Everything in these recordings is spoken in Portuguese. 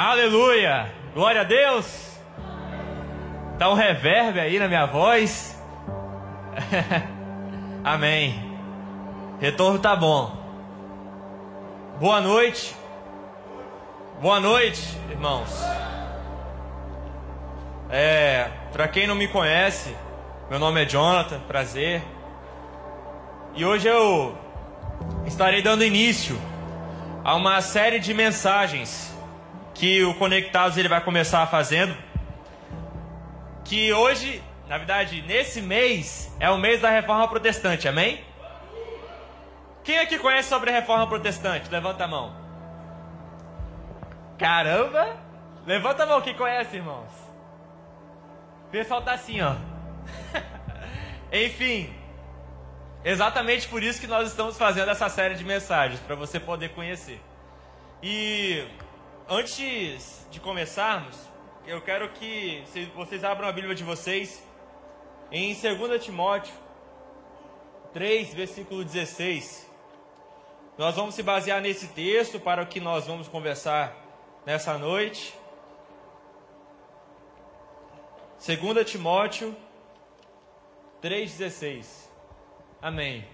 Aleluia! Glória a Deus! Dá um reverb aí na minha voz. Amém. Retorno tá bom. Boa noite. Boa noite, irmãos. É, para quem não me conhece, meu nome é Jonathan, prazer. E hoje eu estarei dando início a uma série de mensagens que o Conectados ele vai começar fazendo. Que hoje, na verdade, nesse mês é o mês da Reforma Protestante, amém? Quem aqui conhece sobre a Reforma Protestante? Levanta a mão. Caramba! Levanta a mão quem conhece, irmãos. O pessoal tá assim, ó. Enfim, exatamente por isso que nós estamos fazendo essa série de mensagens, para você poder conhecer. E antes de começarmos, eu quero que vocês abram a Bíblia de vocês em 2 Timóteo 3, versículo 16. Nós vamos se basear nesse texto para o que nós vamos conversar nessa noite. 2 Timóteo 3,16. Amém.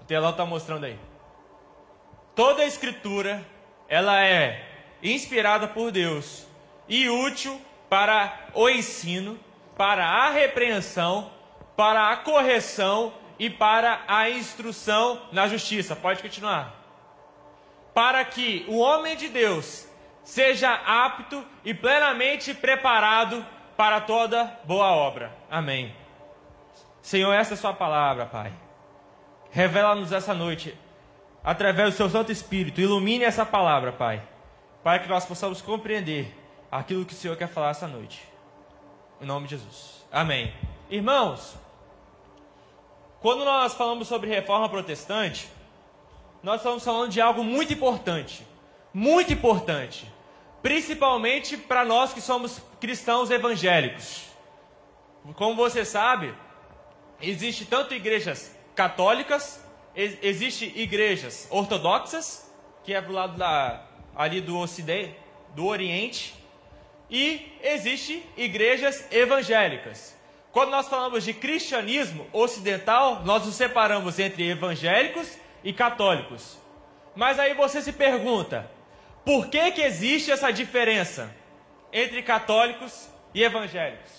O telão está mostrando aí. Toda a escritura, ela é inspirada por Deus e útil para o ensino, para a repreensão, para a correção e para a instrução na justiça. Pode continuar. Para que o homem de Deus seja apto e plenamente preparado para toda boa obra. Amém. Senhor, essa é a sua palavra, Pai. Revela-nos essa noite, através do seu Santo Espírito. Ilumine essa palavra, Pai, para que nós possamos compreender aquilo que o Senhor quer falar essa noite. Em nome de Jesus. Amém. Irmãos, quando nós falamos sobre reforma protestante, nós estamos falando de algo muito importante. Muito importante principalmente para nós que somos cristãos evangélicos. Como você sabe, existe tanto igrejas católicas, existe igrejas ortodoxas, que é do lado da, ali do ocidente, do oriente, e existe igrejas evangélicas. Quando nós falamos de cristianismo ocidental, nós nos separamos entre evangélicos e católicos. Mas aí você se pergunta, por que, que existe essa diferença entre católicos e evangélicos?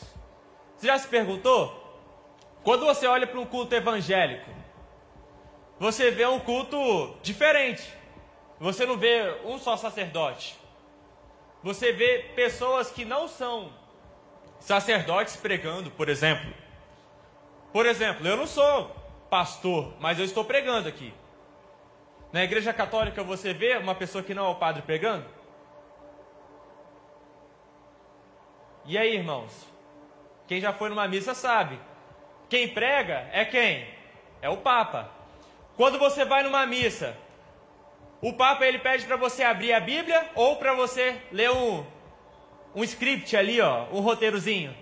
Você já se perguntou? Quando você olha para um culto evangélico, você vê um culto diferente. Você não vê um só sacerdote. Você vê pessoas que não são sacerdotes pregando, por exemplo. Por exemplo, eu não sou pastor, mas eu estou pregando aqui. Na igreja católica você vê uma pessoa que não é o padre pregando? E aí, irmãos? Quem já foi numa missa sabe. Quem prega é quem? É o Papa. Quando você vai numa missa, o Papa ele pede para você abrir a Bíblia ou para você ler um, um script ali, ó, um roteirozinho.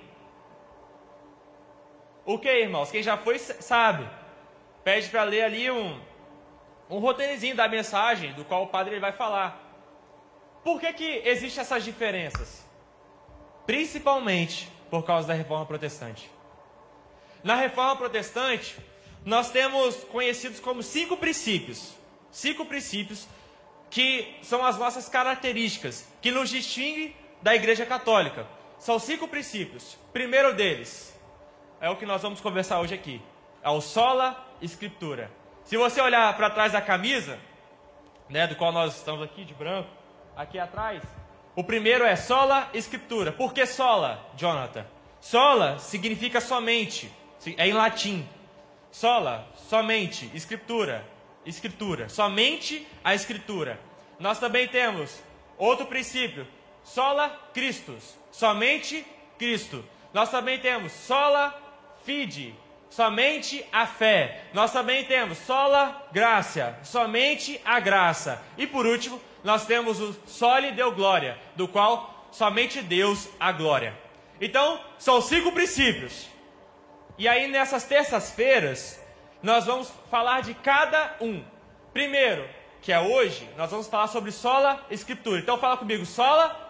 O que, irmãos? Quem já foi sabe. Pede para ler ali um, um roteirozinho da mensagem do qual o padre vai falar. Por que, que existem essas diferenças? Principalmente por causa da reforma protestante. Na reforma protestante, nós temos conhecidos como cinco princípios. Cinco princípios que são as nossas características, que nos distinguem da Igreja Católica. São cinco princípios. Primeiro deles é o que nós vamos conversar hoje aqui. É o sola escritura. Se você olhar para trás da camisa, né, do qual nós estamos aqui de branco, aqui atrás, o primeiro é sola escritura. Por que sola, Jonathan? Sola significa somente, é em latim. Sola, somente, escritura, escritura, somente a escritura. Nós também temos outro princípio, sola Christus, somente Cristo. Nós também temos sola fide, somente a fé. Nós também temos sola graça, somente a graça. E por último, nós temos o soli deu glória, do qual somente Deus a glória. Então, são cinco princípios. E aí nessas terças-feiras, nós vamos falar de cada um. Primeiro, que é hoje, nós vamos falar sobre sola escritura. Então fala comigo, sola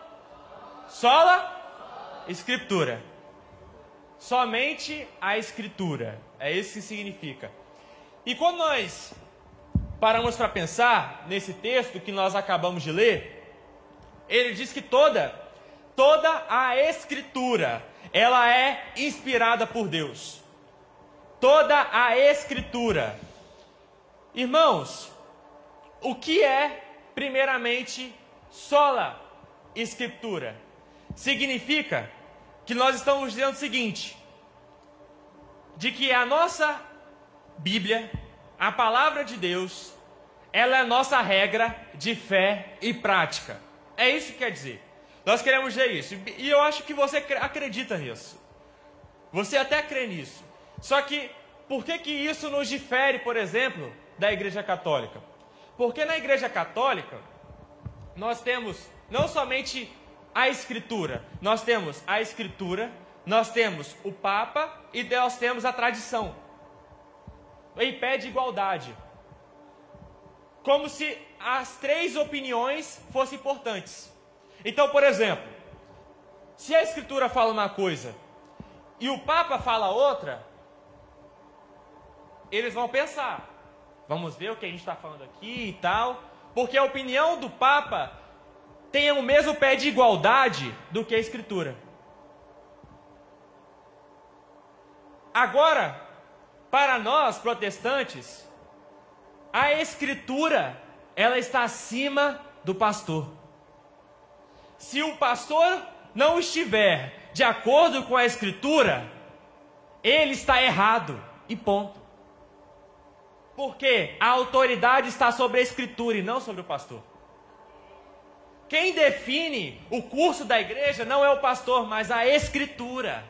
Sola Escritura. Somente a Escritura. É isso que significa. E quando nós paramos para pensar nesse texto que nós acabamos de ler, ele diz que toda, toda a Escritura, ela é inspirada por Deus. Toda a Escritura. Irmãos, o que é, primeiramente, sola Escritura? Significa que nós estamos dizendo o seguinte: de que a nossa Bíblia, a palavra de Deus, ela é a nossa regra de fé e prática. É isso que quer dizer. Nós queremos dizer isso. E eu acho que você acredita nisso. Você até crê nisso. Só que, por que, que isso nos difere, por exemplo, da Igreja Católica? Porque na Igreja Católica, nós temos não somente a Escritura, nós temos a Escritura, nós temos o Papa e nós temos a tradição. Em pé de igualdade. Como se as três opiniões fossem importantes. Então, por exemplo, se a Escritura fala uma coisa e o Papa fala outra, eles vão pensar. Vamos ver o que a gente está falando aqui e tal. Porque a opinião do Papa tem o mesmo pé de igualdade do que a Escritura. Agora, para nós protestantes, a Escritura ela está acima do pastor. Se o pastor não estiver de acordo com a Escritura, ele está errado e ponto. Porque a autoridade está sobre a Escritura e não sobre o pastor. Quem define o curso da igreja não é o pastor, mas a escritura.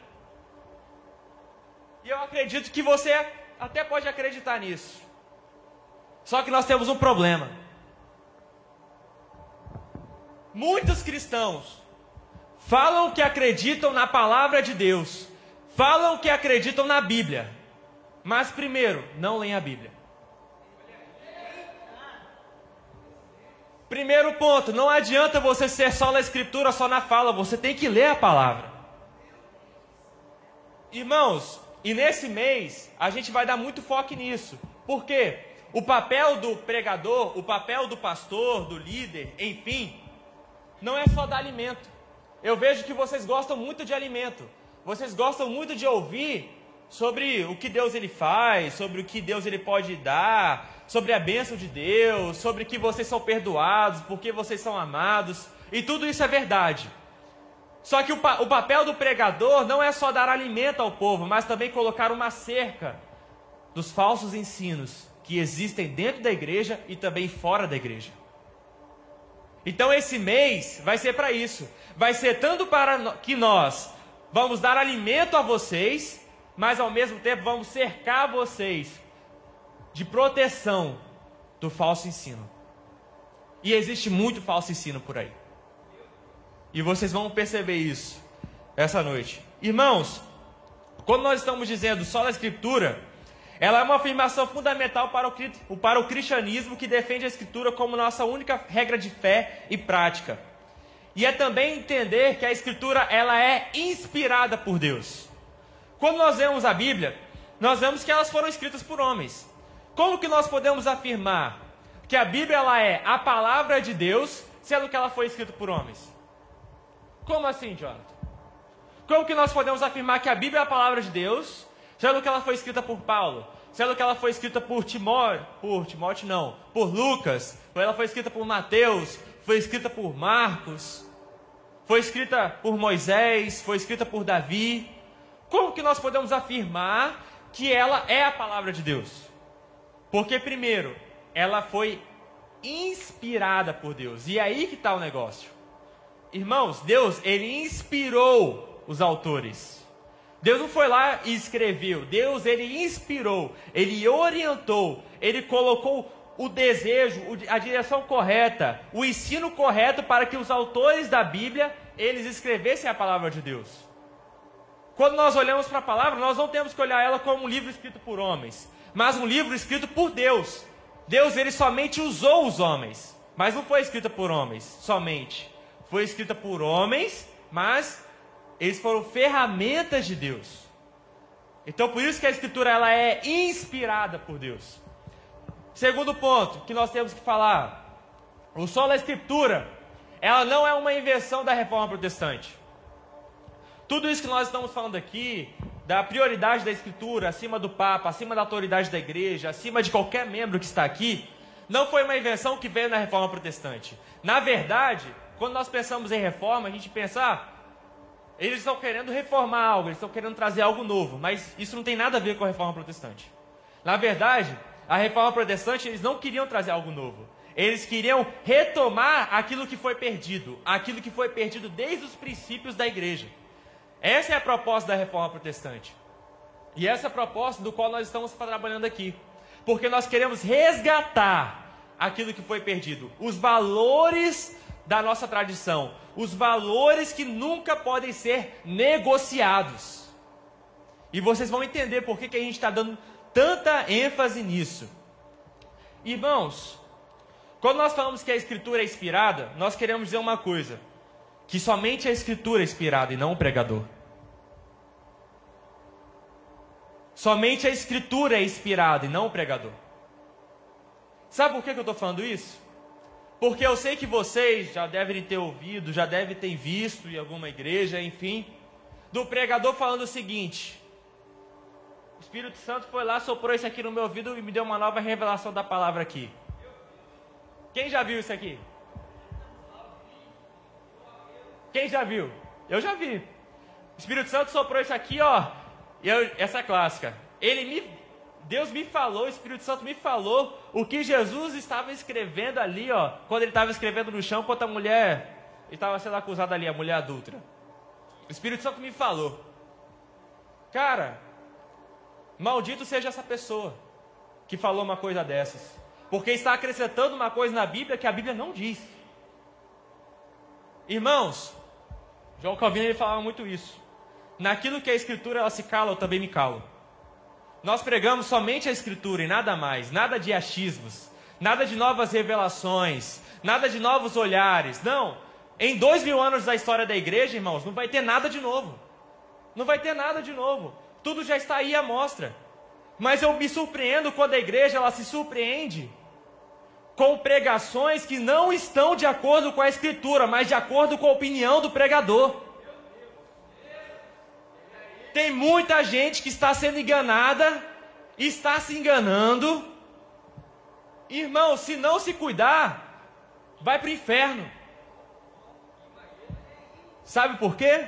E eu acredito que você até pode acreditar nisso. Só que nós temos um problema. Muitos cristãos falam que acreditam na palavra de Deus, falam que acreditam na Bíblia, mas primeiro, não leem a Bíblia. Primeiro ponto, não adianta você ser só na escritura, só na fala, você tem que ler a palavra. Irmãos, e nesse mês a gente vai dar muito foco nisso. Por quê? O papel do pregador, o papel do pastor, do líder, enfim, não é só dar alimento. Eu vejo que vocês gostam muito de alimento. Vocês gostam muito de ouvir sobre o que Deus ele faz, sobre o que Deus ele pode dar, sobre a bênção de Deus, sobre que vocês são perdoados, porque vocês são amados, e tudo isso é verdade. Só que o, pa o papel do pregador não é só dar alimento ao povo, mas também colocar uma cerca dos falsos ensinos que existem dentro da igreja e também fora da igreja. Então esse mês vai ser para isso. Vai ser tanto para que nós vamos dar alimento a vocês, mas ao mesmo tempo vamos cercar vocês de proteção do falso ensino. E existe muito falso ensino por aí. E vocês vão perceber isso essa noite. Irmãos, quando nós estamos dizendo só a Escritura, ela é uma afirmação fundamental para o, para o cristianismo que defende a Escritura como nossa única regra de fé e prática. E é também entender que a Escritura ela é inspirada por Deus. Quando nós vemos a Bíblia, nós vemos que elas foram escritas por homens. Como que nós podemos afirmar que a Bíblia ela é a palavra de Deus, sendo que ela foi escrita por homens? Como assim, Jonathan? Como que nós podemos afirmar que a Bíblia é a palavra de Deus, sendo que ela foi escrita por Paulo, sendo que ela foi escrita por Timóteo, por Timóteo não, por Lucas, ela foi escrita por Mateus, foi escrita por Marcos, foi escrita por Moisés, foi escrita por Davi. Como que nós podemos afirmar que ela é a palavra de Deus? Porque, primeiro, ela foi inspirada por Deus. E é aí que está o negócio. Irmãos, Deus, ele inspirou os autores. Deus não foi lá e escreveu. Deus, ele inspirou, ele orientou, ele colocou o desejo, a direção correta, o ensino correto para que os autores da Bíblia, eles escrevessem a palavra de Deus. Quando nós olhamos para a palavra, nós não temos que olhar ela como um livro escrito por homens mas um livro escrito por Deus. Deus ele somente usou os homens, mas não foi escrita por homens somente. Foi escrita por homens, mas eles foram ferramentas de Deus. Então por isso que a escritura ela é inspirada por Deus. Segundo ponto que nós temos que falar, o solo escritura, ela não é uma invenção da reforma protestante. Tudo isso que nós estamos falando aqui, da prioridade da escritura acima do Papa, acima da autoridade da igreja, acima de qualquer membro que está aqui, não foi uma invenção que veio na reforma protestante. Na verdade, quando nós pensamos em reforma, a gente pensa, ah, eles estão querendo reformar algo, eles estão querendo trazer algo novo, mas isso não tem nada a ver com a reforma protestante. Na verdade, a reforma protestante, eles não queriam trazer algo novo. Eles queriam retomar aquilo que foi perdido, aquilo que foi perdido desde os princípios da igreja. Essa é a proposta da reforma protestante. E essa é a proposta do qual nós estamos trabalhando aqui. Porque nós queremos resgatar aquilo que foi perdido, os valores da nossa tradição, os valores que nunca podem ser negociados. E vocês vão entender por que, que a gente está dando tanta ênfase nisso. Irmãos, quando nós falamos que a Escritura é inspirada, nós queremos dizer uma coisa: que somente a Escritura é inspirada e não o pregador. Somente a Escritura é inspirada e não o pregador. Sabe por que, eu estou falando isso? Porque eu sei que vocês já devem ter ouvido, já devem ter visto em alguma igreja, enfim, do pregador falando o seguinte: o Espírito Santo foi lá, soprou isso aqui no meu ouvido e me deu uma nova revelação da palavra aqui. Quem já viu isso aqui? Quem já viu? Eu já vi. O Espírito Santo soprou isso aqui, ó. Eu, essa é clássica. Ele me, Deus me falou, o Espírito Santo me falou o que Jesus estava escrevendo ali, ó. Quando ele estava escrevendo no chão contra a mulher, estava sendo acusada ali, a mulher adulta. O Espírito Santo me falou. Cara, maldito seja essa pessoa que falou uma coisa dessas. Porque está acrescentando uma coisa na Bíblia que a Bíblia não diz. Irmãos, João Calvino ele falava muito isso. Naquilo que a Escritura ela se cala, eu também me calo. Nós pregamos somente a Escritura e nada mais, nada de achismos, nada de novas revelações, nada de novos olhares. Não. Em dois mil anos da história da igreja, irmãos, não vai ter nada de novo. Não vai ter nada de novo. Tudo já está aí à mostra. Mas eu me surpreendo quando a igreja ela se surpreende com pregações que não estão de acordo com a Escritura, mas de acordo com a opinião do pregador. Tem muita gente que está sendo enganada, está se enganando. Irmão, se não se cuidar, vai para o inferno. Sabe por quê?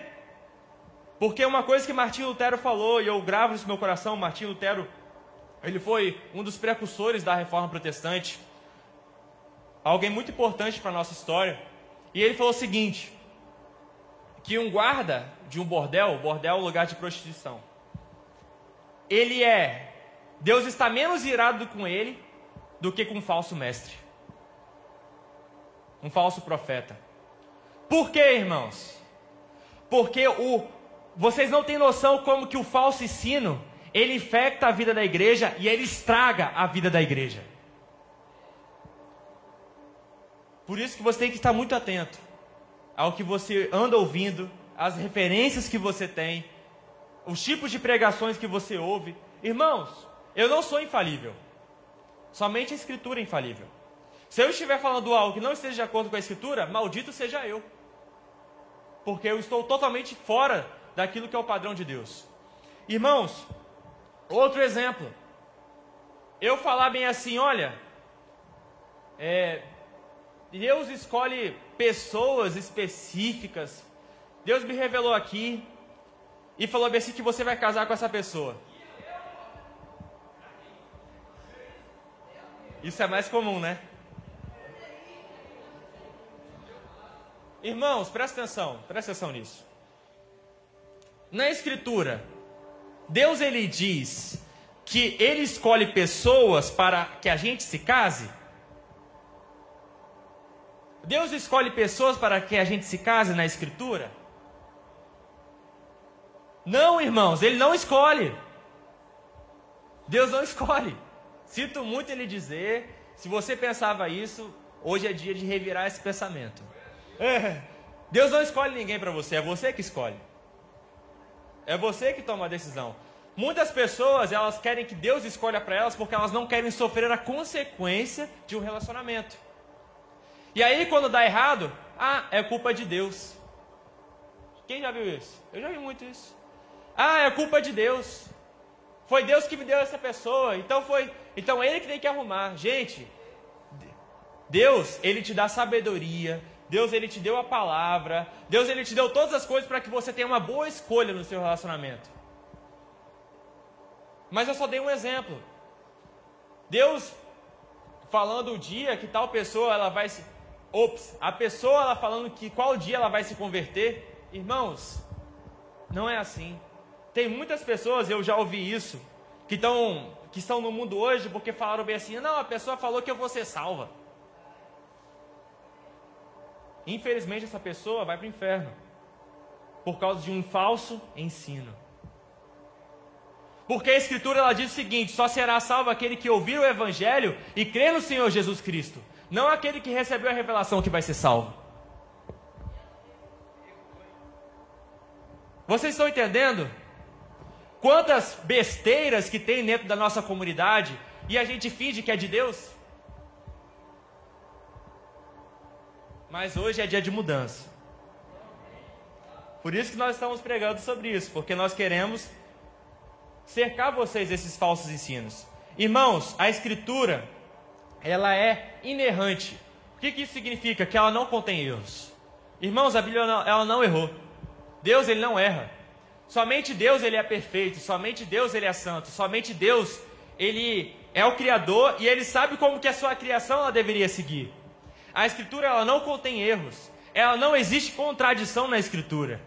Porque uma coisa que Martinho Lutero falou, e eu gravo isso no meu coração, Martinho Lutero, ele foi um dos precursores da reforma protestante alguém muito importante para a nossa história. E ele falou o seguinte: que um guarda de um bordel, bordel é um lugar de prostituição, ele é, Deus está menos irado com ele do que com um falso mestre, um falso profeta. Por quê, irmãos? Porque o, vocês não têm noção como que o falso ensino ele infecta a vida da igreja e ele estraga a vida da igreja. Por isso que você tem que estar muito atento ao que você anda ouvindo, às referências que você tem, os tipos de pregações que você ouve. Irmãos, eu não sou infalível. Somente a Escritura é infalível. Se eu estiver falando algo que não esteja de acordo com a Escritura, maldito seja eu. Porque eu estou totalmente fora daquilo que é o padrão de Deus. Irmãos, outro exemplo. Eu falar bem assim, olha, é, Deus escolhe pessoas específicas. Deus me revelou aqui e falou assim que você vai casar com essa pessoa. Isso é mais comum, né? Irmãos, presta atenção, presta atenção nisso. Na escritura, Deus ele diz que ele escolhe pessoas para que a gente se case? Deus escolhe pessoas para que a gente se case na Escritura? Não, irmãos, Ele não escolhe. Deus não escolhe. Sinto muito ele dizer, se você pensava isso, hoje é dia de revirar esse pensamento. É, Deus não escolhe ninguém para você, é você que escolhe. É você que toma a decisão. Muitas pessoas, elas querem que Deus escolha para elas porque elas não querem sofrer a consequência de um relacionamento. E aí, quando dá errado, ah, é culpa de Deus. Quem já viu isso? Eu já vi muito isso. Ah, é culpa de Deus. Foi Deus que me deu essa pessoa, então foi, então ele que tem que arrumar. Gente, Deus, ele te dá sabedoria, Deus ele te deu a palavra, Deus ele te deu todas as coisas para que você tenha uma boa escolha no seu relacionamento. Mas eu só dei um exemplo. Deus falando o dia que tal pessoa ela vai se Ops, a pessoa ela falando que qual dia ela vai se converter, irmãos, não é assim. Tem muitas pessoas, eu já ouvi isso, que estão que estão no mundo hoje porque falaram bem assim: "Não, a pessoa falou que eu vou ser salva". Infelizmente essa pessoa vai para o inferno por causa de um falso ensino. Porque a Escritura ela diz o seguinte: só será salvo aquele que ouvir o Evangelho e crer no Senhor Jesus Cristo, não aquele que recebeu a revelação que vai ser salvo. Vocês estão entendendo? Quantas besteiras que tem dentro da nossa comunidade e a gente finge que é de Deus? Mas hoje é dia de mudança. Por isso que nós estamos pregando sobre isso, porque nós queremos cercar vocês desses falsos ensinos. Irmãos, a escritura, ela é inerrante. O que, que isso significa? Que ela não contém erros. Irmãos, a Bíblia não, ela não errou. Deus ele não erra. Somente Deus ele é perfeito, somente Deus ele é santo, somente Deus ele é o criador e ele sabe como que a sua criação ela deveria seguir. A escritura ela não contém erros. Ela não existe contradição na escritura.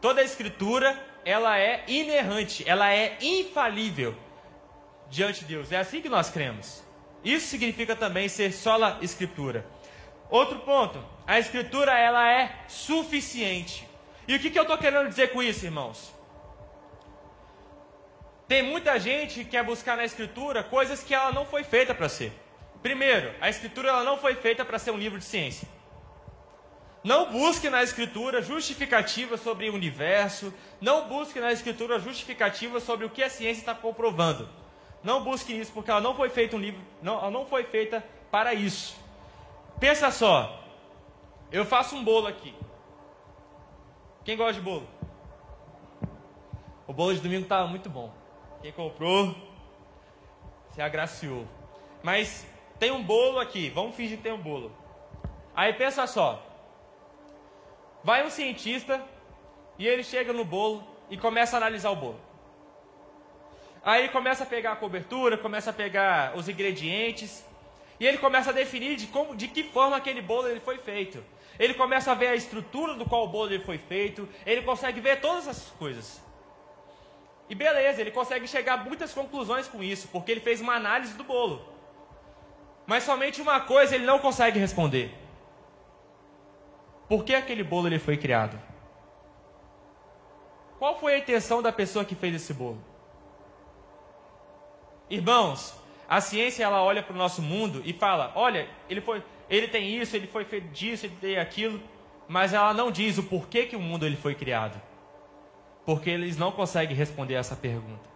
Toda a escritura ela é inerrante, ela é infalível diante de Deus. É assim que nós cremos. Isso significa também ser sola escritura. Outro ponto, a escritura ela é suficiente. E o que, que eu estou querendo dizer com isso, irmãos? Tem muita gente que quer buscar na escritura coisas que ela não foi feita para ser. Primeiro, a escritura ela não foi feita para ser um livro de ciência. Não busque na escritura justificativa sobre o universo, não busque na escritura justificativa sobre o que a ciência está comprovando. Não busque isso, porque ela não foi feita um livro, não, ela não foi feita para isso. Pensa só, eu faço um bolo aqui. Quem gosta de bolo? O bolo de domingo estava muito bom. Quem comprou se agraciou. Mas tem um bolo aqui, vamos fingir que tem um bolo. Aí pensa só. Vai um cientista e ele chega no bolo e começa a analisar o bolo. Aí começa a pegar a cobertura, começa a pegar os ingredientes, e ele começa a definir de, como, de que forma aquele bolo ele foi feito. Ele começa a ver a estrutura do qual o bolo ele foi feito, ele consegue ver todas essas coisas. E beleza, ele consegue chegar a muitas conclusões com isso, porque ele fez uma análise do bolo. Mas somente uma coisa ele não consegue responder. Por que aquele bolo ele foi criado? Qual foi a intenção da pessoa que fez esse bolo? Irmãos, a ciência ela olha para o nosso mundo e fala: olha, ele, foi, ele tem isso, ele foi feito disso, ele tem aquilo, mas ela não diz o porquê que o mundo ele foi criado. Porque eles não conseguem responder essa pergunta.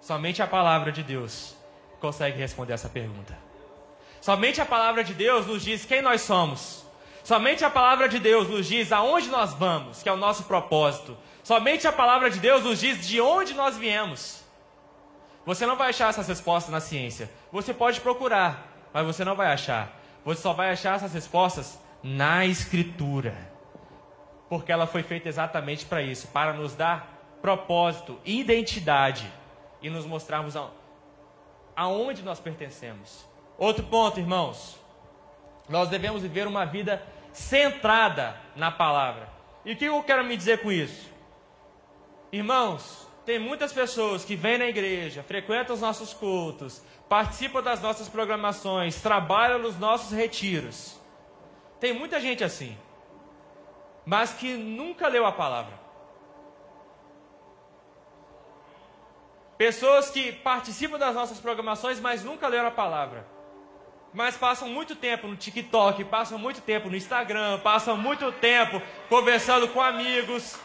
Somente a palavra de Deus consegue responder essa pergunta. Somente a palavra de Deus nos diz quem nós somos. Somente a palavra de Deus nos diz aonde nós vamos, que é o nosso propósito. Somente a palavra de Deus nos diz de onde nós viemos. Você não vai achar essas respostas na ciência. Você pode procurar, mas você não vai achar. Você só vai achar essas respostas na Escritura. Porque ela foi feita exatamente para isso para nos dar propósito, identidade e nos mostrarmos aonde nós pertencemos. Outro ponto, irmãos. Nós devemos viver uma vida centrada na palavra. E o que eu quero me dizer com isso? Irmãos, tem muitas pessoas que vêm na igreja, frequentam os nossos cultos, participam das nossas programações, trabalham nos nossos retiros. Tem muita gente assim, mas que nunca leu a palavra. Pessoas que participam das nossas programações, mas nunca leram a palavra. mas passam muito tempo no TikTok, passam muito tempo no Instagram, passam muito tempo conversando com amigos.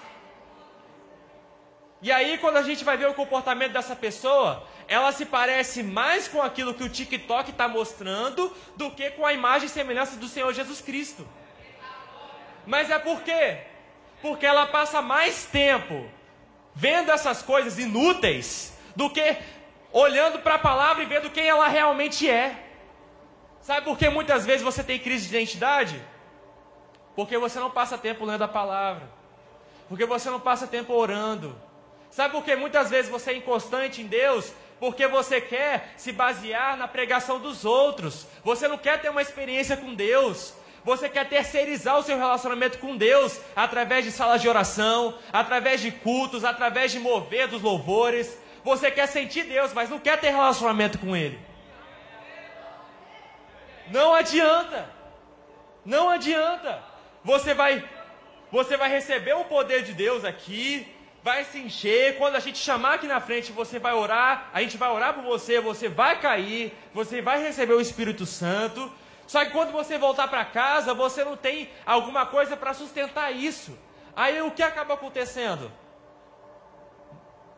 E aí, quando a gente vai ver o comportamento dessa pessoa, ela se parece mais com aquilo que o TikTok está mostrando do que com a imagem e semelhança do Senhor Jesus Cristo. Mas é por quê? Porque ela passa mais tempo vendo essas coisas inúteis do que olhando para a palavra e vendo quem ela realmente é. Sabe por que muitas vezes você tem crise de identidade? Porque você não passa tempo lendo a palavra. Porque você não passa tempo orando. Sabe por que muitas vezes você é inconstante em Deus? Porque você quer se basear na pregação dos outros. Você não quer ter uma experiência com Deus. Você quer terceirizar o seu relacionamento com Deus através de salas de oração, através de cultos, através de mover dos louvores. Você quer sentir Deus, mas não quer ter relacionamento com Ele. Não adianta. Não adianta. Você vai você vai receber o poder de Deus aqui, vai se encher. Quando a gente chamar aqui na frente, você vai orar, a gente vai orar por você, você vai cair, você vai receber o Espírito Santo. Só que quando você voltar para casa, você não tem alguma coisa para sustentar isso. Aí o que acaba acontecendo?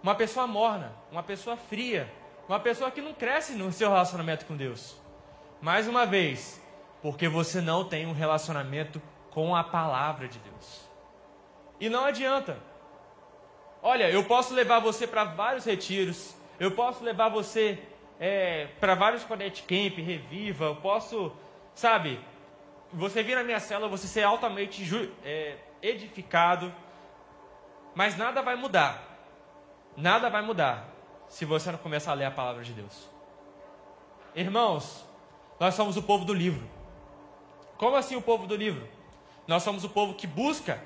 Uma pessoa morna, uma pessoa fria, uma pessoa que não cresce no seu relacionamento com Deus. Mais uma vez, porque você não tem um relacionamento com a palavra de Deus. E não adianta. Olha, eu posso levar você para vários retiros, eu posso levar você é, para vários Connect Camp, Reviva, eu posso, sabe, você vir na minha célula, você ser altamente é, edificado, mas nada vai mudar. Nada vai mudar se você não começar a ler a palavra de Deus. Irmãos, nós somos o povo do livro. Como assim o povo do livro? Nós somos o povo que busca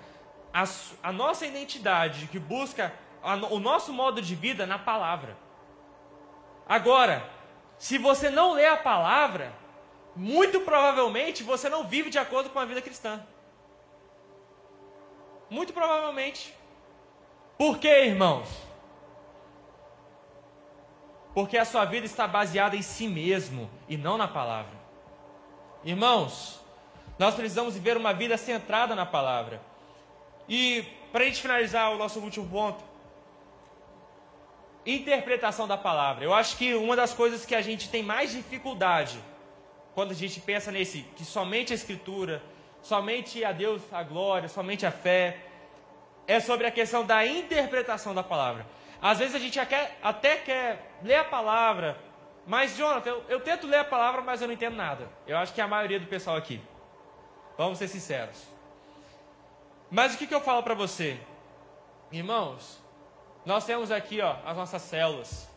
a, a nossa identidade, que busca a, o nosso modo de vida na palavra. Agora, se você não lê a palavra, muito provavelmente você não vive de acordo com a vida cristã. Muito provavelmente. Por quê, irmãos? porque a sua vida está baseada em si mesmo e não na palavra. Irmãos, nós precisamos viver uma vida centrada na palavra. E para a gente finalizar o nosso último ponto, interpretação da palavra. Eu acho que uma das coisas que a gente tem mais dificuldade quando a gente pensa nesse que somente a escritura, somente a Deus a glória, somente a fé, é sobre a questão da interpretação da palavra. Às vezes a gente até quer ler a palavra, mas, Jonathan, eu, eu tento ler a palavra, mas eu não entendo nada. Eu acho que é a maioria do pessoal aqui. Vamos ser sinceros. Mas o que, que eu falo para você? Irmãos, nós temos aqui ó, as nossas células,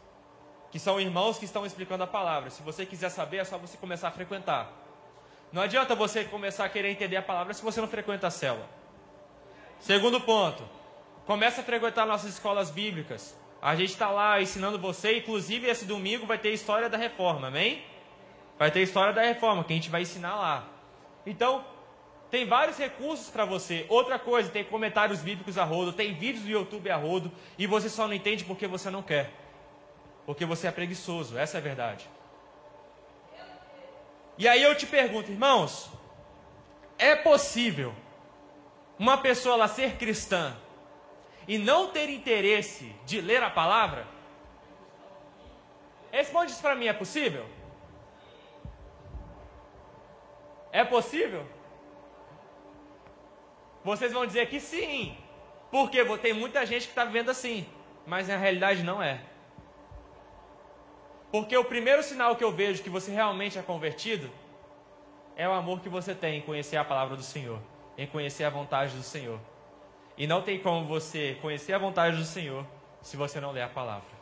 que são irmãos que estão explicando a palavra. Se você quiser saber, é só você começar a frequentar. Não adianta você começar a querer entender a palavra se você não frequenta a célula. Segundo ponto, Comece a frequentar nossas escolas bíblicas. A gente está lá ensinando você, inclusive esse domingo vai ter história da reforma, amém? Vai ter história da reforma, que a gente vai ensinar lá. Então, tem vários recursos para você. Outra coisa, tem comentários bíblicos a rodo, tem vídeos do YouTube a rodo, e você só não entende porque você não quer. Porque você é preguiçoso, essa é a verdade. E aí eu te pergunto, irmãos, é possível uma pessoa ela ser cristã e não ter interesse de ler a palavra? Responde isso para mim, é possível? É possível? Vocês vão dizer que sim, porque tem muita gente que está vivendo assim, mas na realidade não é. Porque o primeiro sinal que eu vejo que você realmente é convertido é o amor que você tem em conhecer a palavra do Senhor, em conhecer a vontade do Senhor. E não tem como você conhecer a vontade do Senhor se você não ler a palavra.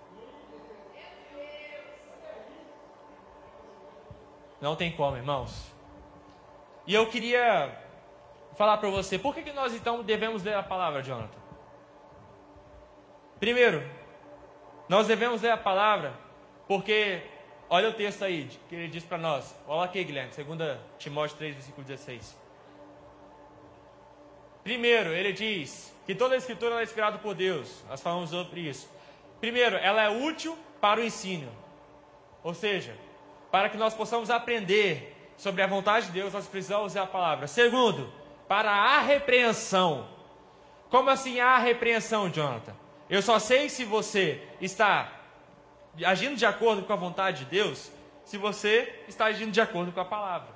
Não tem como, irmãos. E eu queria falar para você, por que, que nós então devemos ler a palavra, Jonathan? Primeiro, nós devemos ler a palavra porque, olha o texto aí que ele diz para nós. Olha aqui, Guilherme, 2 Timóteo 3, versículo 16. Primeiro, ele diz que toda a escritura é inspirada por Deus. Nós falamos sobre isso. Primeiro, ela é útil para o ensino. Ou seja, para que nós possamos aprender sobre a vontade de Deus, nós precisamos usar a palavra. Segundo, para a repreensão. Como assim a repreensão, Jonathan? Eu só sei se você está agindo de acordo com a vontade de Deus, se você está agindo de acordo com a palavra.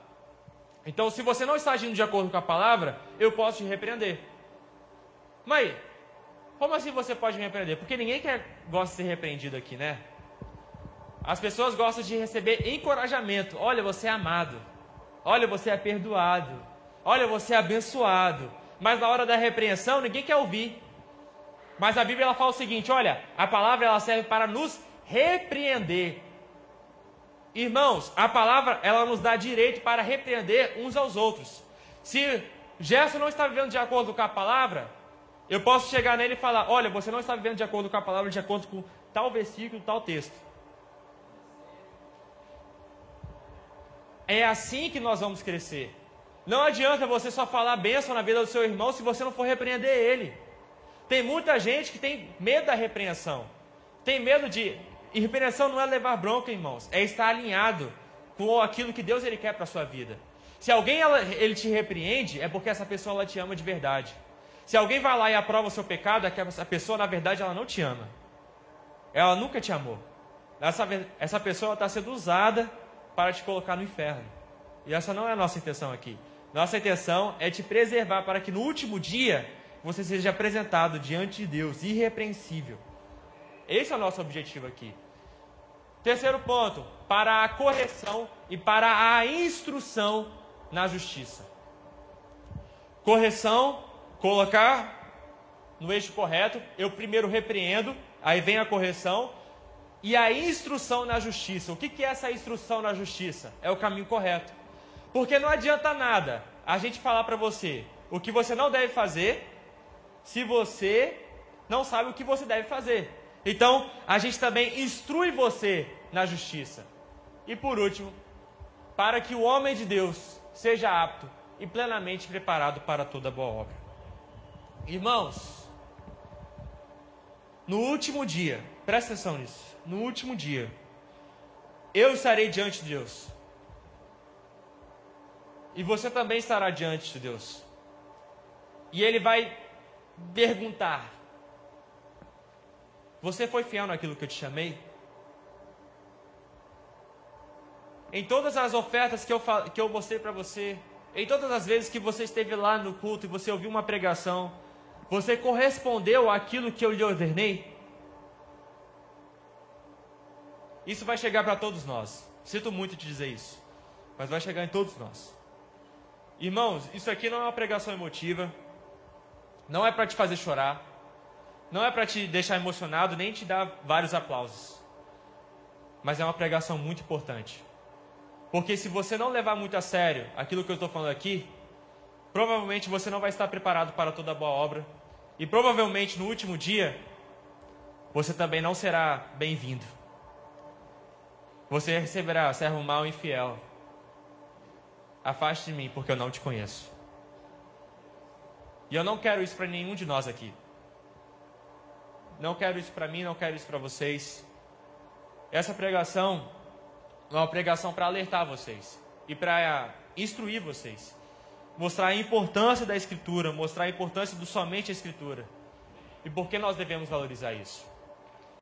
Então, se você não está agindo de acordo com a palavra, eu posso te repreender. Mas, como assim você pode me repreender? Porque ninguém quer, gosta de ser repreendido aqui, né? As pessoas gostam de receber encorajamento. Olha, você é amado. Olha, você é perdoado. Olha, você é abençoado. Mas na hora da repreensão, ninguém quer ouvir. Mas a Bíblia ela fala o seguinte: olha, a palavra ela serve para nos repreender. Irmãos, a palavra ela nos dá direito para repreender uns aos outros. Se Gerson não está vivendo de acordo com a palavra, eu posso chegar nele e falar: olha, você não está vivendo de acordo com a palavra, de acordo com tal versículo, tal texto. É assim que nós vamos crescer. Não adianta você só falar bênção na vida do seu irmão se você não for repreender ele. Tem muita gente que tem medo da repreensão. Tem medo de. E repreensão não é levar bronca, irmãos. É estar alinhado com aquilo que Deus ele quer para sua vida. Se alguém ela, ele te repreende, é porque essa pessoa ela te ama de verdade. Se alguém vai lá e aprova o seu pecado, é que essa pessoa, na verdade, ela não te ama. Ela nunca te amou. Essa, essa pessoa está sendo usada para te colocar no inferno. E essa não é a nossa intenção aqui. Nossa intenção é te preservar para que no último dia você seja apresentado diante de Deus irrepreensível. Esse é o nosso objetivo aqui. Terceiro ponto, para a correção e para a instrução na justiça. Correção, colocar no eixo correto, eu primeiro repreendo, aí vem a correção, e a instrução na justiça. O que, é essa instrução na justiça? É o caminho correto. Porque não adianta nada a gente falar para você o que você não deve fazer se você não sabe o que você deve fazer. Então, a gente também instrui você na justiça. E por último, para que o homem de Deus seja apto e plenamente preparado para toda boa obra. Irmãos, no último dia, presta atenção nisso no último dia, eu estarei diante de Deus. E você também estará diante de Deus. E Ele vai perguntar: Você foi fiel naquilo que eu te chamei? Em todas as ofertas que eu, que eu mostrei para você, em todas as vezes que você esteve lá no culto e você ouviu uma pregação, você correspondeu àquilo que eu lhe ordenei? Isso vai chegar para todos nós. Sinto muito te dizer isso, mas vai chegar em todos nós. Irmãos, isso aqui não é uma pregação emotiva, não é para te fazer chorar, não é para te deixar emocionado, nem te dar vários aplausos. Mas é uma pregação muito importante. Porque se você não levar muito a sério aquilo que eu estou falando aqui, provavelmente você não vai estar preparado para toda boa obra. E provavelmente no último dia, você também não será bem-vindo. Você receberá, servo mau e infiel. Afaste de mim, porque eu não te conheço. E eu não quero isso para nenhum de nós aqui. Não quero isso para mim, não quero isso para vocês. Essa pregação é uma pregação para alertar vocês e para instruir vocês. Mostrar a importância da Escritura, mostrar a importância do somente a Escritura. E por que nós devemos valorizar isso?